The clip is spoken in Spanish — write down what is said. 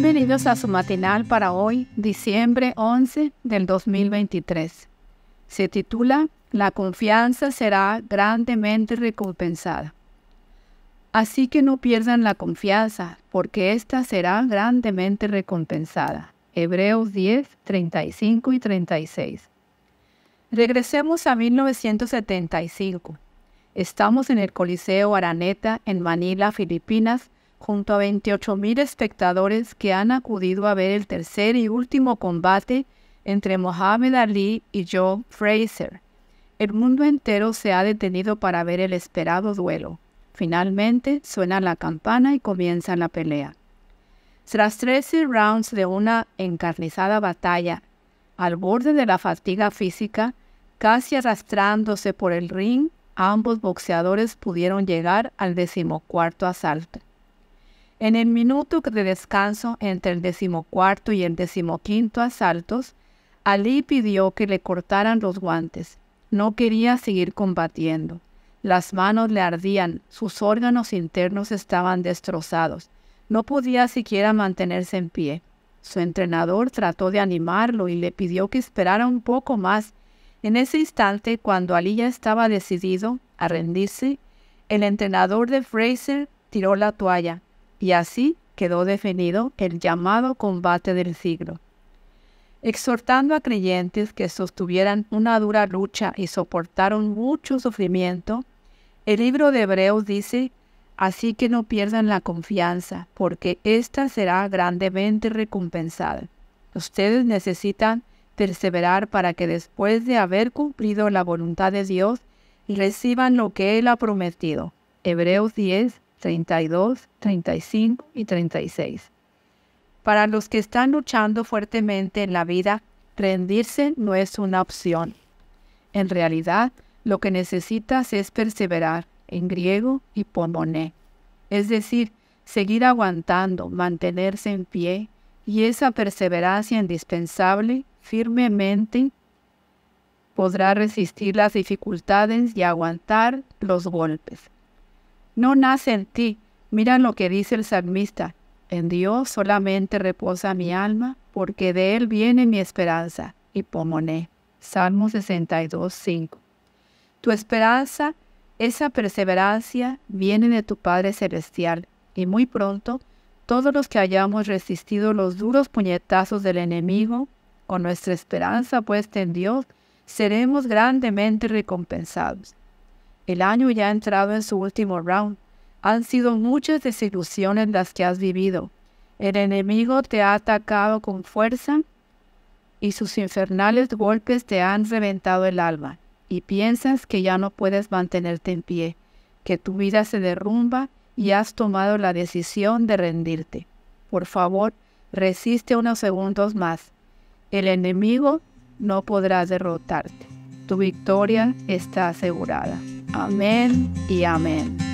Bienvenidos a su matinal para hoy, diciembre 11 del 2023. Se titula La confianza será grandemente recompensada. Así que no pierdan la confianza, porque ésta será grandemente recompensada. Hebreos 10, 35 y 36. Regresemos a 1975. Estamos en el Coliseo Araneta en Manila, Filipinas, junto a 28.000 espectadores que han acudido a ver el tercer y último combate entre Mohamed Ali y Joe Fraser. El mundo entero se ha detenido para ver el esperado duelo. Finalmente suena la campana y comienza la pelea. Tras 13 rounds de una encarnizada batalla, al borde de la fatiga física, casi arrastrándose por el ring, ambos boxeadores pudieron llegar al decimocuarto asalto. En el minuto de descanso entre el decimocuarto y el decimoquinto asaltos, Ali pidió que le cortaran los guantes. No quería seguir combatiendo. Las manos le ardían, sus órganos internos estaban destrozados. No podía siquiera mantenerse en pie. Su entrenador trató de animarlo y le pidió que esperara un poco más. En ese instante, cuando Ali ya estaba decidido a rendirse, el entrenador de Fraser tiró la toalla y así quedó definido el llamado combate del siglo. Exhortando a creyentes que sostuvieran una dura lucha y soportaron mucho sufrimiento, el libro de Hebreos dice, así que no pierdan la confianza, porque ésta será grandemente recompensada. Ustedes necesitan perseverar para que después de haber cumplido la voluntad de Dios, reciban lo que Él ha prometido. Hebreos 10, 32, 35 y 36. Para los que están luchando fuertemente en la vida, rendirse no es una opción. En realidad, lo que necesitas es perseverar, en griego hipomoné, es decir, seguir aguantando, mantenerse en pie, y esa perseverancia indispensable firmemente podrá resistir las dificultades y aguantar los golpes no nace en ti. Mira lo que dice el salmista. En Dios solamente reposa mi alma, porque de Él viene mi esperanza. Y pomoné. Salmo 62, 5. Tu esperanza, esa perseverancia, viene de tu Padre Celestial, y muy pronto, todos los que hayamos resistido los duros puñetazos del enemigo, con nuestra esperanza puesta en Dios, seremos grandemente recompensados. El año ya ha entrado en su último round. Han sido muchas desilusiones las que has vivido. El enemigo te ha atacado con fuerza y sus infernales golpes te han reventado el alma y piensas que ya no puedes mantenerte en pie, que tu vida se derrumba y has tomado la decisión de rendirte. Por favor, resiste unos segundos más. El enemigo no podrá derrotarte. Tu victoria está asegurada. Amén y amén.